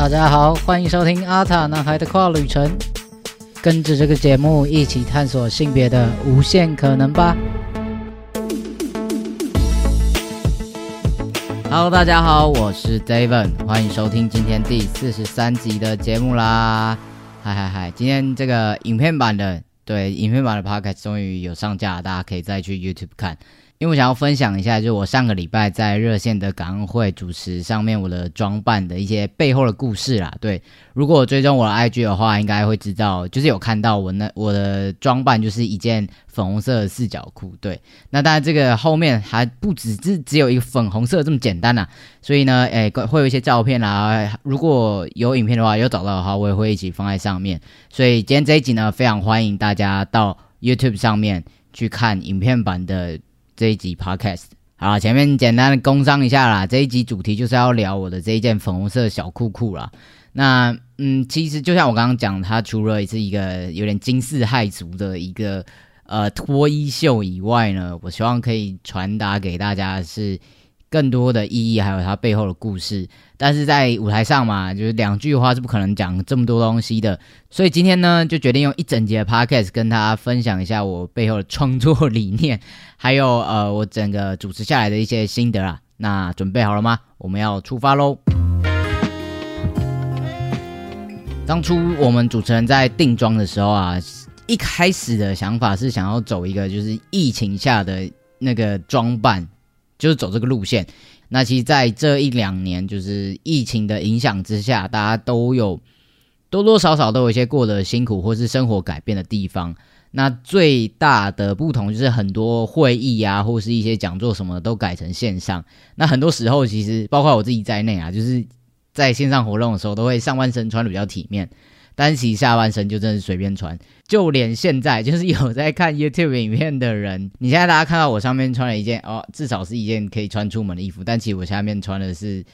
大家好，欢迎收听阿塔男孩的跨旅程，跟着这个节目一起探索性别的无限可能吧。Hello，大家好，我是 David，欢迎收听今天第四十三集的节目啦。嗨嗨嗨，今天这个影片版的，对，影片版的 Podcast 终于有上架，大家可以再去 YouTube 看。因为我想要分享一下，就是我上个礼拜在热线的感恩会主持上面，我的装扮的一些背后的故事啦。对，如果我追踪我的 IG 的话，应该会知道，就是有看到我那我的装扮就是一件粉红色的四角裤。对，那当然这个后面还不只是只有一个粉红色这么简单呐，所以呢，诶，会有一些照片啦。如果有影片的话，有找到的话，我也会一起放在上面。所以今天这一集呢，非常欢迎大家到 YouTube 上面去看影片版的。这一集 podcast 好，前面简单的工商一下啦。这一集主题就是要聊我的这一件粉红色小裤裤啦。那嗯，其实就像我刚刚讲，它除了是一个有点惊世骇俗的一个呃脱衣秀以外呢，我希望可以传达给大家是。更多的意义，还有它背后的故事，但是在舞台上嘛，就是两句话是不可能讲这么多东西的，所以今天呢，就决定用一整节 podcast 跟大家分享一下我背后的创作理念，还有呃，我整个主持下来的一些心得啊。那准备好了吗？我们要出发喽！当初我们主持人在定妆的时候啊，一开始的想法是想要走一个就是疫情下的那个装扮。就是走这个路线，那其实在这一两年，就是疫情的影响之下，大家都有多多少少都有一些过得辛苦或是生活改变的地方。那最大的不同就是很多会议啊，或是一些讲座什么都改成线上。那很多时候，其实包括我自己在内啊，就是在线上活动的时候，都会上半身穿的比较体面。单骑下半身就真的是随便穿，就连现在就是有在看 YouTube 影片的人，你现在大家看到我上面穿了一件哦，至少是一件可以穿出门的衣服，但其实我下面穿的是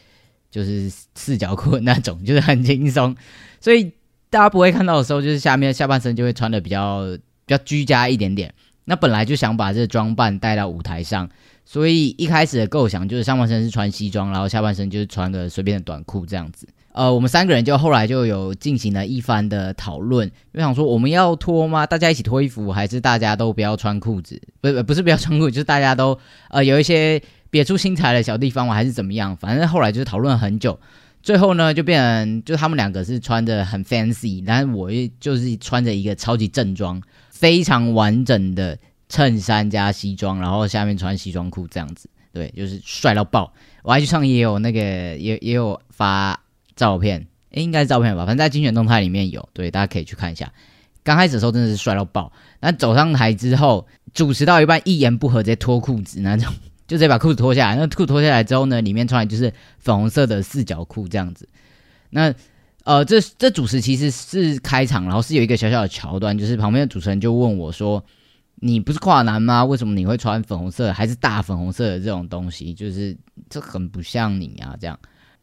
就是四角裤那种，就是很轻松，所以大家不会看到的时候，就是下面下半身就会穿的比较比较居家一点点。那本来就想把这个装扮带到舞台上，所以一开始的构想就是上半身是穿西装，然后下半身就是穿个随便的短裤这样子。呃，我们三个人就后来就有进行了一番的讨论，就想说我们要脱吗？大家一起脱衣服，还是大家都不要穿裤子？不，不是不要穿裤子，就是大家都呃有一些别出心裁的小地方我？还是怎么样？反正后来就是讨论了很久，最后呢就变成就他们两个是穿着很 fancy，然后我就是穿着一个超级正装，非常完整的衬衫加西装，然后下面穿西装裤这样子，对，就是帅到爆。我还去上也有那个也也有发。照片，应该是照片吧，反正在精选动态里面有，对，大家可以去看一下。刚开始的时候真的是帅到爆，那走上台之后，主持到一半一言不合直接脱裤子那种，就直接把裤子脱下来。那裤脱下来之后呢，里面穿的就是粉红色的四角裤这样子。那呃，这这主持其实是开场，然后是有一个小小的桥段，就是旁边的主持人就问我说：“你不是跨男吗？为什么你会穿粉红色还是大粉红色的这种东西？就是这很不像你啊，这样。”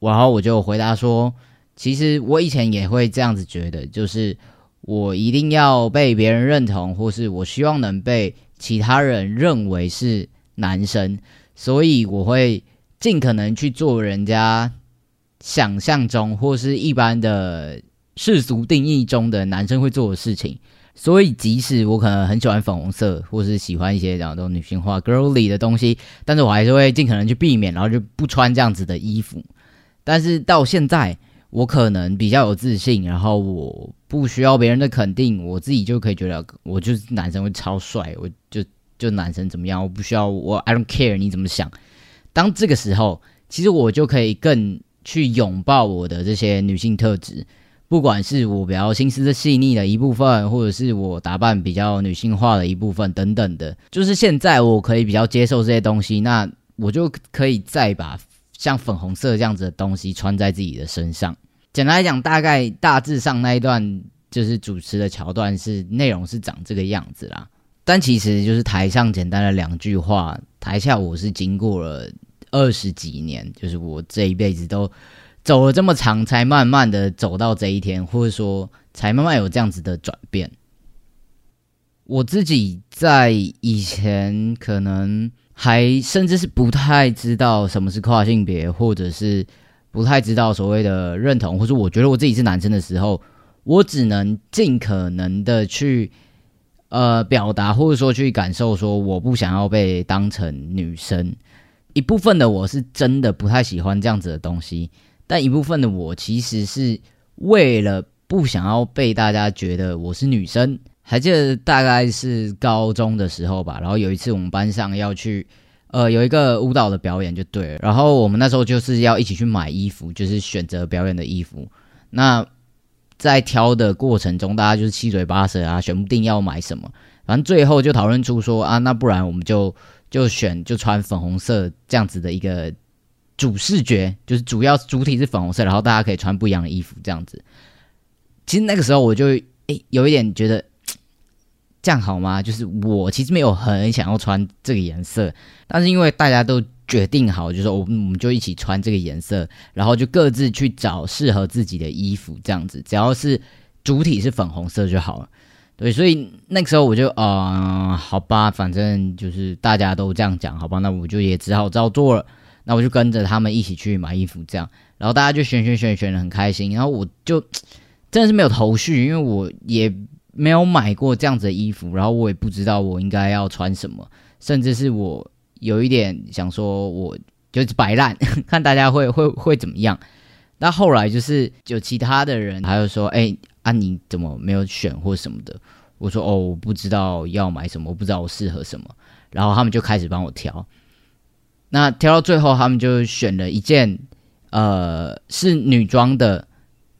然后我就回答说，其实我以前也会这样子觉得，就是我一定要被别人认同，或是我希望能被其他人认为是男生，所以我会尽可能去做人家想象中或是一般的世俗定义中的男生会做的事情。所以即使我可能很喜欢粉红色，或是喜欢一些这样这种女性化 girlly 的东西，但是我还是会尽可能去避免，然后就不穿这样子的衣服。但是到现在，我可能比较有自信，然后我不需要别人的肯定，我自己就可以觉得我就是男生会超帅，我就就男生怎么样，我不需要我 I don't care 你怎么想。当这个时候，其实我就可以更去拥抱我的这些女性特质，不管是我比较心思的细腻的一部分，或者是我打扮比较女性化的一部分等等的，就是现在我可以比较接受这些东西，那我就可以再把。像粉红色这样子的东西穿在自己的身上。简单来讲，大概大致上那一段就是主持的桥段，是内容是长这个样子啦。但其实就是台上简单的两句话，台下我是经过了二十几年，就是我这一辈子都走了这么长，才慢慢的走到这一天，或者说才慢慢有这样子的转变。我自己在以前可能。还甚至是不太知道什么是跨性别，或者是不太知道所谓的认同，或者我觉得我自己是男生的时候，我只能尽可能的去呃表达，或者说去感受，说我不想要被当成女生。一部分的我是真的不太喜欢这样子的东西，但一部分的我其实是为了不想要被大家觉得我是女生。还记得大概是高中的时候吧，然后有一次我们班上要去，呃，有一个舞蹈的表演就对了，然后我们那时候就是要一起去买衣服，就是选择表演的衣服。那在挑的过程中，大家就是七嘴八舌啊，选不定要买什么，反正最后就讨论出说啊，那不然我们就就选就穿粉红色这样子的一个主视觉，就是主要主体是粉红色，然后大家可以穿不一样的衣服这样子。其实那个时候我就诶有一点觉得。这样好吗？就是我其实没有很想要穿这个颜色，但是因为大家都决定好，就说我们我们就一起穿这个颜色，然后就各自去找适合自己的衣服，这样子只要是主体是粉红色就好了。对，所以那个时候我就啊，好吧，反正就是大家都这样讲，好吧，那我就也只好照做了。那我就跟着他们一起去买衣服，这样，然后大家就选选选选的很开心，然后我就真的是没有头绪，因为我也。没有买过这样子的衣服，然后我也不知道我应该要穿什么，甚至是我有一点想说，我就是摆烂，看大家会会会怎么样。那后来就是有其他的人，他就说：“哎，啊你怎么没有选或什么的？”我说：“哦，我不知道要买什么，我不知道我适合什么。”然后他们就开始帮我挑。那挑到最后，他们就选了一件呃是女装的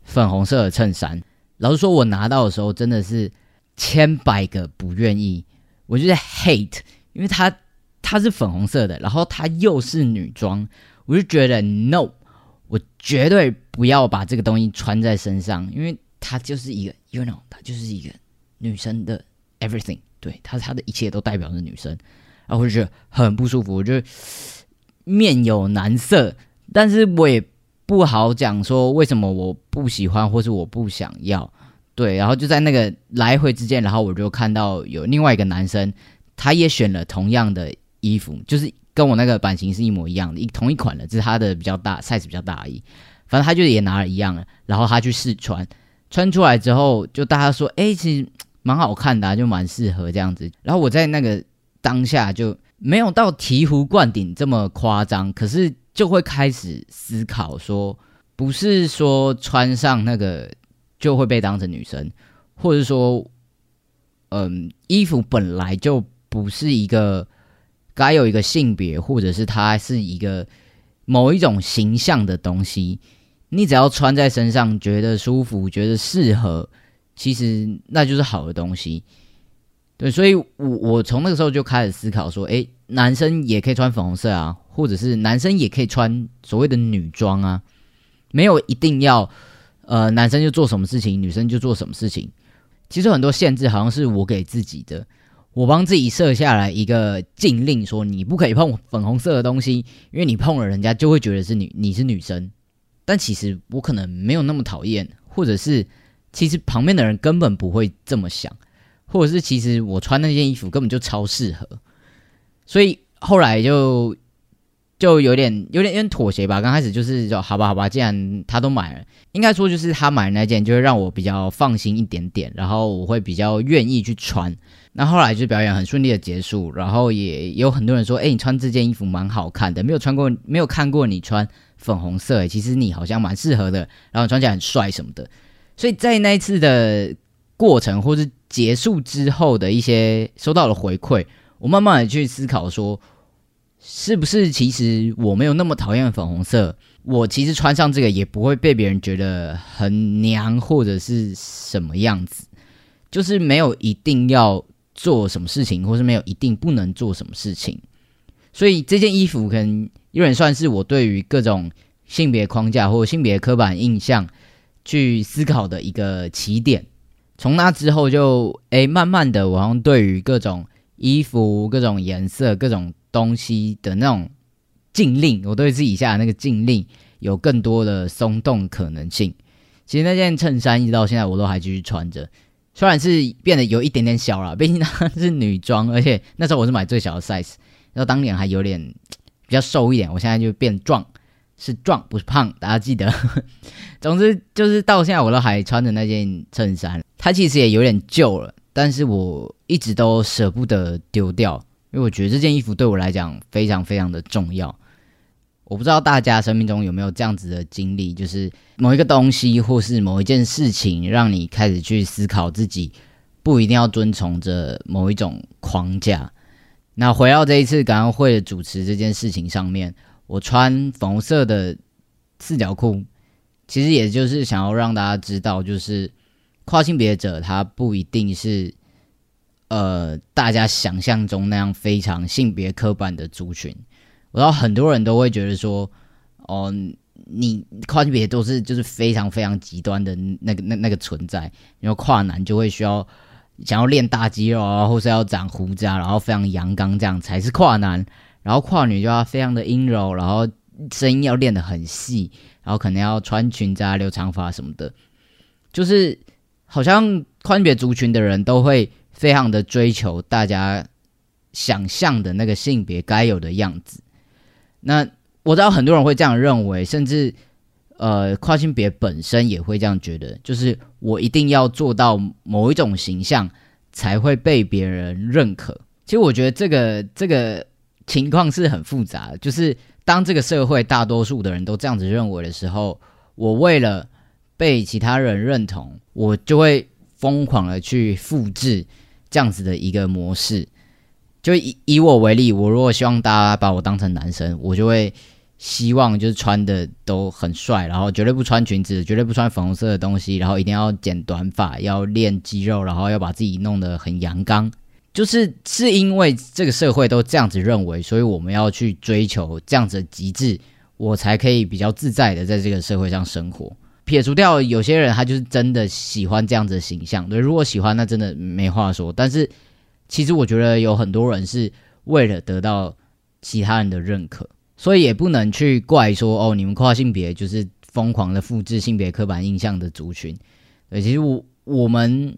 粉红色的衬衫。老实说，我拿到的时候真的是千百个不愿意，我就是 hate，因为它它是粉红色的，然后它又是女装，我就觉得 no，我绝对不要把这个东西穿在身上，因为它就是一个 you know，它就是一个女生的 everything，对，它它的一切都代表着女生，然后我就觉得很不舒服，我就面有难色，但是我也。不好讲说为什么我不喜欢或是我不想要，对，然后就在那个来回之间，然后我就看到有另外一个男生，他也选了同样的衣服，就是跟我那个版型是一模一样的，一同一款的，只是他的比较大，size 比较大而已。反正他就也拿了一样的，然后他去试穿，穿出来之后，就大家说，哎，其实蛮好看的，就蛮适合这样子。然后我在那个当下就没有到醍醐灌顶这么夸张，可是。就会开始思考说，不是说穿上那个就会被当成女生，或者说，嗯，衣服本来就不是一个该有一个性别，或者是它是一个某一种形象的东西。你只要穿在身上，觉得舒服，觉得适合，其实那就是好的东西。对，所以我我从那个时候就开始思考说，诶，男生也可以穿粉红色啊。或者是男生也可以穿所谓的女装啊，没有一定要，呃，男生就做什么事情，女生就做什么事情。其实很多限制好像是我给自己的，我帮自己设下来一个禁令，说你不可以碰粉红色的东西，因为你碰了人家就会觉得是女你是女生。但其实我可能没有那么讨厌，或者是其实旁边的人根本不会这么想，或者是其实我穿那件衣服根本就超适合，所以后来就。就有点有点有点妥协吧。刚开始就是说，好吧，好吧，既然他都买了，应该说就是他买的那件，就会让我比较放心一点点，然后我会比较愿意去穿。那后来就表演很顺利的结束，然后也有很多人说，哎，你穿这件衣服蛮好看的，没有穿过，没有看过你穿粉红色，其实你好像蛮适合的，然后穿起来很帅什么的。所以在那一次的过程或是结束之后的一些收到了回馈，我慢慢的去思考说。是不是其实我没有那么讨厌粉红色？我其实穿上这个也不会被别人觉得很娘或者是什么样子，就是没有一定要做什么事情，或是没有一定不能做什么事情。所以这件衣服可能有点算是我对于各种性别框架或性别刻板印象去思考的一个起点。从那之后就诶，慢慢的，我好像对于各种衣服、各种颜色、各种。东西的那种禁令，我对自己下的那个禁令有更多的松动可能性。其实那件衬衫一直到现在我都还继续穿着，虽然是变得有一点点小了，毕竟它 是女装，而且那时候我是买最小的 size，然后当年还有点比较瘦一点，我现在就变壮，是壮不是胖，大家记得。总之就是到现在我都还穿着那件衬衫，它其实也有点旧了，但是我一直都舍不得丢掉，因为我觉得这件衣服对我来讲非常非常的重要。我不知道大家生命中有没有这样子的经历，就是某一个东西或是某一件事情，让你开始去思考自己不一定要遵从着某一种框架。那回到这一次感恩会的主持这件事情上面，我穿粉红色的四角裤，其实也就是想要让大家知道，就是跨性别者他不一定是呃大家想象中那样非常性别刻板的族群。我知道很多人都会觉得说，哦，你跨性别都是就是非常非常极端的那个那那个存在，因为跨男就会需要想要练大肌肉啊，或是要长胡子啊，然后非常阳刚这样才是跨男，然后跨女就要非常的阴柔，然后声音要练得很细，然后可能要穿裙子啊、留长发什么的，就是好像跨性别族群的人都会非常的追求大家想象的那个性别该有的样子。那我知道很多人会这样认为，甚至呃跨性别本身也会这样觉得，就是我一定要做到某一种形象才会被别人认可。其实我觉得这个这个情况是很复杂的，就是当这个社会大多数的人都这样子认为的时候，我为了被其他人认同，我就会疯狂的去复制这样子的一个模式。就以以我为例，我如果希望大家把我当成男生，我就会希望就是穿的都很帅，然后绝对不穿裙子，绝对不穿粉红色的东西，然后一定要剪短发，要练肌肉，然后要把自己弄得很阳刚。就是是因为这个社会都这样子认为，所以我们要去追求这样子的极致，我才可以比较自在的在这个社会上生活。撇除掉有些人，他就是真的喜欢这样子的形象，对，如果喜欢，那真的没话说。但是。其实我觉得有很多人是为了得到其他人的认可，所以也不能去怪说哦，你们跨性别就是疯狂的复制性别刻板印象的族群。对，其实我我们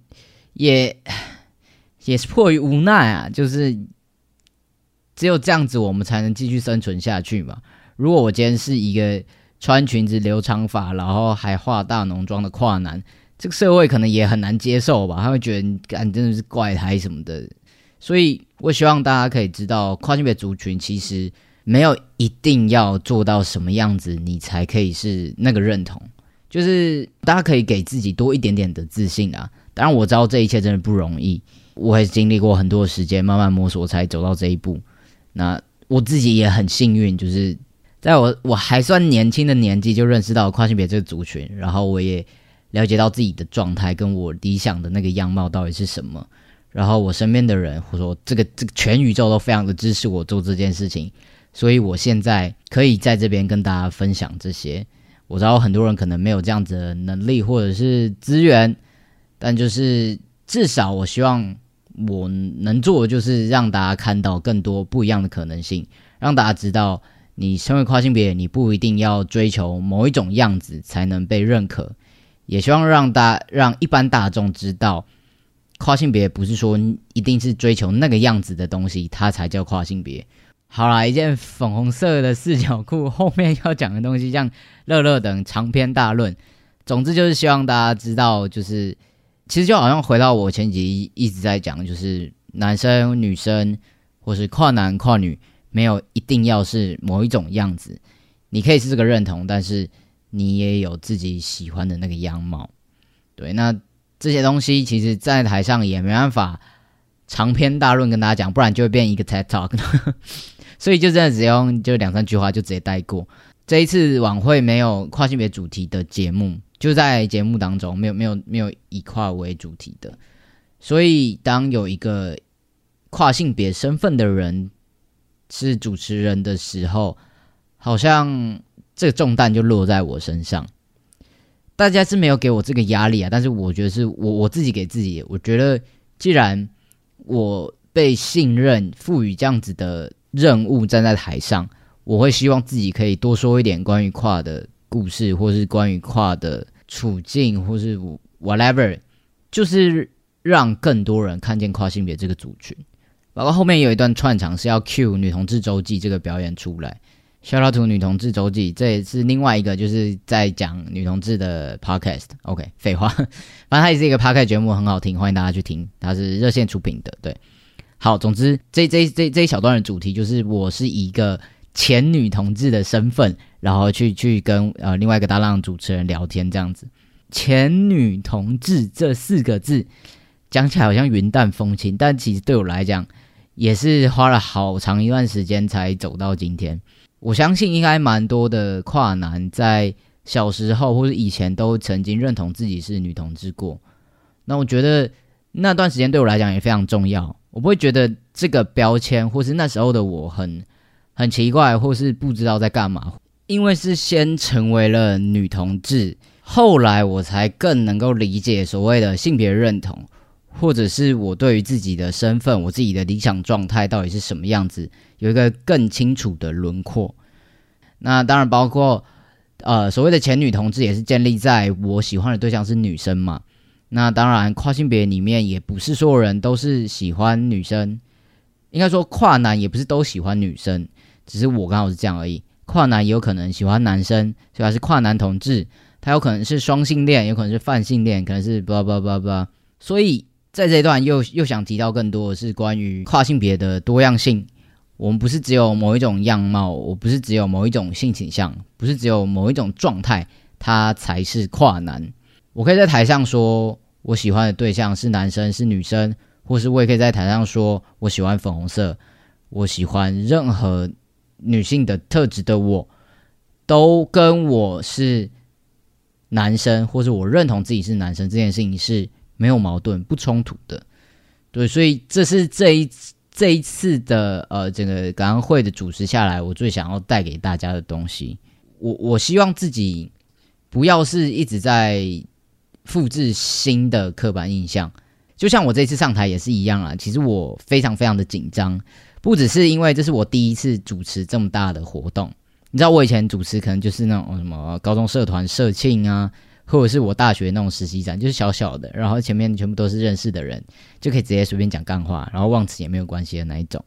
也也是迫于无奈啊，就是只有这样子，我们才能继续生存下去嘛。如果我今天是一个穿裙子、留长发，然后还化大浓妆的跨男，这个社会可能也很难接受吧？他会觉得你真的是怪胎什么的。所以，我希望大家可以知道，跨性别族群其实没有一定要做到什么样子，你才可以是那个认同。就是大家可以给自己多一点点的自信啊。当然，我知道这一切真的不容易，我也经历过很多时间，慢慢摸索才走到这一步。那我自己也很幸运，就是在我我还算年轻的年纪就认识到跨性别这个族群，然后我也了解到自己的状态跟我理想的那个样貌到底是什么。然后我身边的人，或说这个这个全宇宙都非常的支持我做这件事情，所以我现在可以在这边跟大家分享这些。我知道很多人可能没有这样子的能力或者是资源，但就是至少我希望我能做的就是让大家看到更多不一样的可能性，让大家知道你身为跨性别，你不一定要追求某一种样子才能被认可，也希望让大让一般大众知道。跨性别不是说一定是追求那个样子的东西，它才叫跨性别。好啦，一件粉红色的四角裤，后面要讲的东西像乐乐等长篇大论。总之就是希望大家知道，就是其实就好像回到我前几集一直在讲，就是男生、女生或是跨男、跨女，没有一定要是某一种样子，你可以是这个认同，但是你也有自己喜欢的那个样貌。对，那。这些东西其实，在台上也没办法长篇大论跟大家讲，不然就会变一个 TED Talk。所以就真的只用就两三句话就直接带过。这一次晚会没有跨性别主题的节目，就在节目当中没有没有没有以跨为主题的。所以当有一个跨性别身份的人是主持人的时候，好像这个重担就落在我身上。大家是没有给我这个压力啊，但是我觉得是我我自己给自己。我觉得既然我被信任、赋予这样子的任务，站在台上，我会希望自己可以多说一点关于跨的故事，或是关于跨的处境，或是 whatever，就是让更多人看见跨性别这个族群。包括后面有一段串场是要 cue 女同志周记这个表演出来，小老图女同志周记，这也是另外一个就是在讲女同志的 podcast。OK，废话，反正它也是一个 podcast 节目，很好听，欢迎大家去听。它是热线出品的，对。好，总之这这这这一小段的主题就是我是一个前女同志的身份，然后去去跟呃另外一个搭档主持人聊天这样子。前女同志这四个字讲起来好像云淡风轻，但其实对我来讲也是花了好长一段时间才走到今天。我相信应该蛮多的跨男在小时候或者以前都曾经认同自己是女同志过。那我觉得那段时间对我来讲也非常重要。我不会觉得这个标签或是那时候的我很很奇怪，或是不知道在干嘛。因为是先成为了女同志，后来我才更能够理解所谓的性别认同，或者是我对于自己的身份、我自己的理想状态到底是什么样子。有一个更清楚的轮廓，那当然包括，呃，所谓的前女同志也是建立在我喜欢的对象是女生嘛。那当然跨性别里面也不是所有人都是喜欢女生，应该说跨男也不是都喜欢女生，只是我刚好是这样而已。跨男也有可能喜欢男生，所以是跨男同志，他有可能是双性恋，有可能是泛性恋，可能是叭叭叭叭。所以在这一段又又想提到更多的是关于跨性别的多样性。我们不是只有某一种样貌，我不是只有某一种性倾向，不是只有某一种状态，它才是跨男。我可以在台上说我喜欢的对象是男生是女生，或是我也可以在台上说我喜欢粉红色，我喜欢任何女性的特质的我，都跟我是男生，或是我认同自己是男生这件事情是没有矛盾、不冲突的。对，所以这是这一。这一次的呃，整个感恩会的主持下来，我最想要带给大家的东西，我我希望自己不要是一直在复制新的刻板印象。就像我这次上台也是一样啊，其实我非常非常的紧张，不只是因为这是我第一次主持这么大的活动。你知道我以前主持可能就是那种什么高中社团社庆啊。或者是我大学那种实习展，就是小小的，然后前面全部都是认识的人，就可以直接随便讲干话，然后忘词也没有关系的那一种。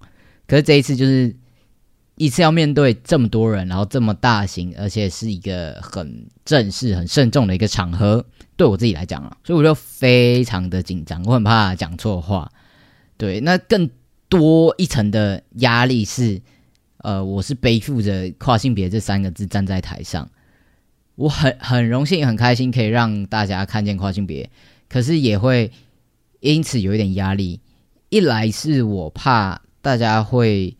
可是这一次就是一次要面对这么多人，然后这么大型，而且是一个很正式、很慎重的一个场合，对我自己来讲啊，所以我就非常的紧张，我很怕讲错话。对，那更多一层的压力是，呃，我是背负着跨性别这三个字站在台上。我很很荣幸、很开心可以让大家看见跨性别，可是也会因此有一点压力。一来是我怕大家会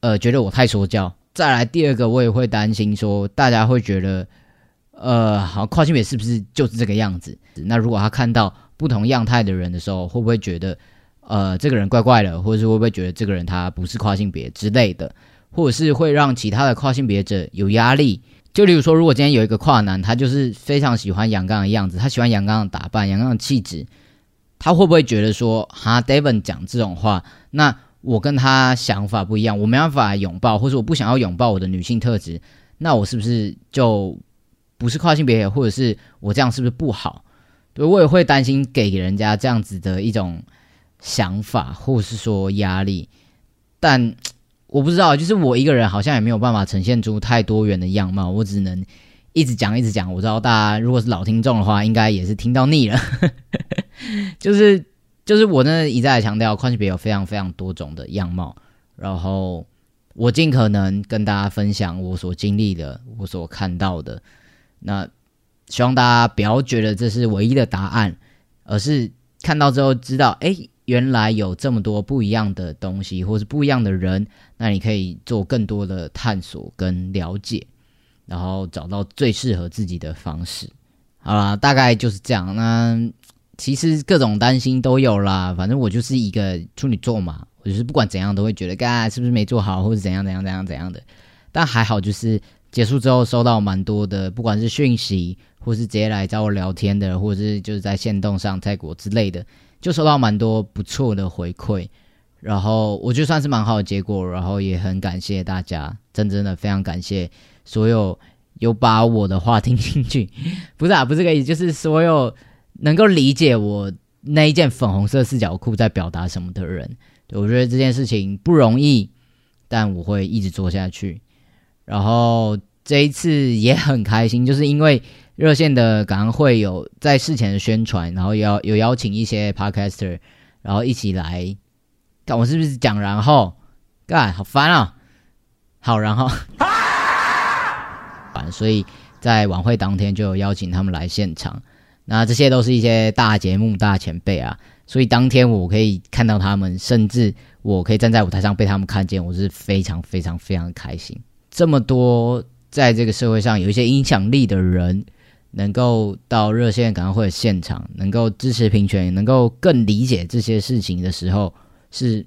呃觉得我太说教，再来第二个我也会担心说大家会觉得呃好跨性别是不是就是这个样子？那如果他看到不同样态的人的时候，会不会觉得呃这个人怪怪的，或者是会不会觉得这个人他不是跨性别之类的，或者是会让其他的跨性别者有压力？就例如说，如果今天有一个跨男，他就是非常喜欢阳刚的样子，他喜欢阳刚的打扮、阳刚的气质，他会不会觉得说，哈，David 讲这种话，那我跟他想法不一样，我没办法拥抱，或者我不想要拥抱我的女性特质，那我是不是就不是跨性别，或者是我这样是不是不好？对我也会担心给人家这样子的一种想法，或者是说压力，但。我不知道，就是我一个人好像也没有办法呈现出太多元的样貌，我只能一直讲一直讲。我知道大家如果是老听众的话，应该也是听到腻了。就 是就是我呢一再强调，跨性别有非常非常多种的样貌，然后我尽可能跟大家分享我所经历的，我所看到的。那希望大家不要觉得这是唯一的答案，而是看到之后知道，哎。原来有这么多不一样的东西，或是不一样的人，那你可以做更多的探索跟了解，然后找到最适合自己的方式。好啦，大概就是这样。那其实各种担心都有啦，反正我就是一个处女座嘛，我就是不管怎样都会觉得，嘎是不是没做好，或者怎样怎样怎样怎样的。但还好，就是结束之后收到蛮多的，不管是讯息，或是直接来找我聊天的，或者是就是在线动上泰国之类的。就收到蛮多不错的回馈，然后我觉得算是蛮好的结果，然后也很感谢大家，真真的非常感谢所有有把我的话听进去，不是啊，不是这个意思，就是所有能够理解我那一件粉红色四角裤在表达什么的人，我觉得这件事情不容易，但我会一直做下去。然后这一次也很开心，就是因为热线的感恩会有在事前的宣传，然后邀有邀请一些 podcaster，然后一起来。看我是不是讲然后？干好烦啊！好，然后，烦，所以在晚会当天就有邀请他们来现场。那这些都是一些大节目、大前辈啊，所以当天我可以看到他们，甚至我可以站在舞台上被他们看见，我是非常非常非常开心。这么多在这个社会上有一些影响力的人，能够到热线感恩会现场，能够支持平权，能够更理解这些事情的时候，是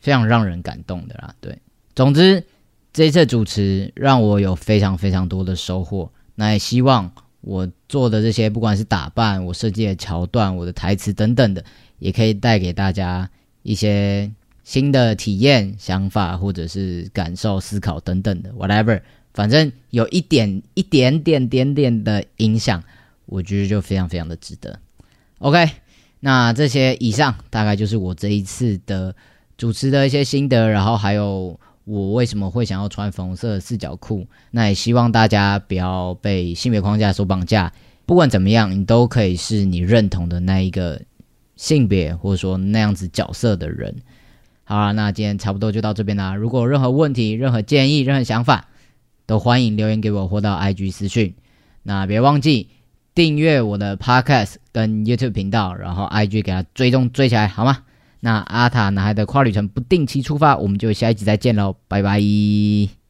非常让人感动的啦。对，总之这次主持让我有非常非常多的收获，那也希望。我做的这些，不管是打扮、我设计的桥段、我的台词等等的，也可以带给大家一些新的体验、想法，或者是感受、思考等等的，whatever，反正有一点、一点点、点点的影响，我觉得就非常非常的值得。OK，那这些以上大概就是我这一次的主持的一些心得，然后还有。我为什么会想要穿粉红色的四角裤？那也希望大家不要被性别框架所绑架。不管怎么样，你都可以是你认同的那一个性别，或者说那样子角色的人。好啦，那今天差不多就到这边啦。如果有任何问题、任何建议、任何想法，都欢迎留言给我或到 IG 私讯。那别忘记订阅我的 Podcast 跟 YouTube 频道，然后 IG 给它追踪追起来，好吗？那阿塔男孩的跨旅程不定期出发，我们就下一集再见喽，拜拜。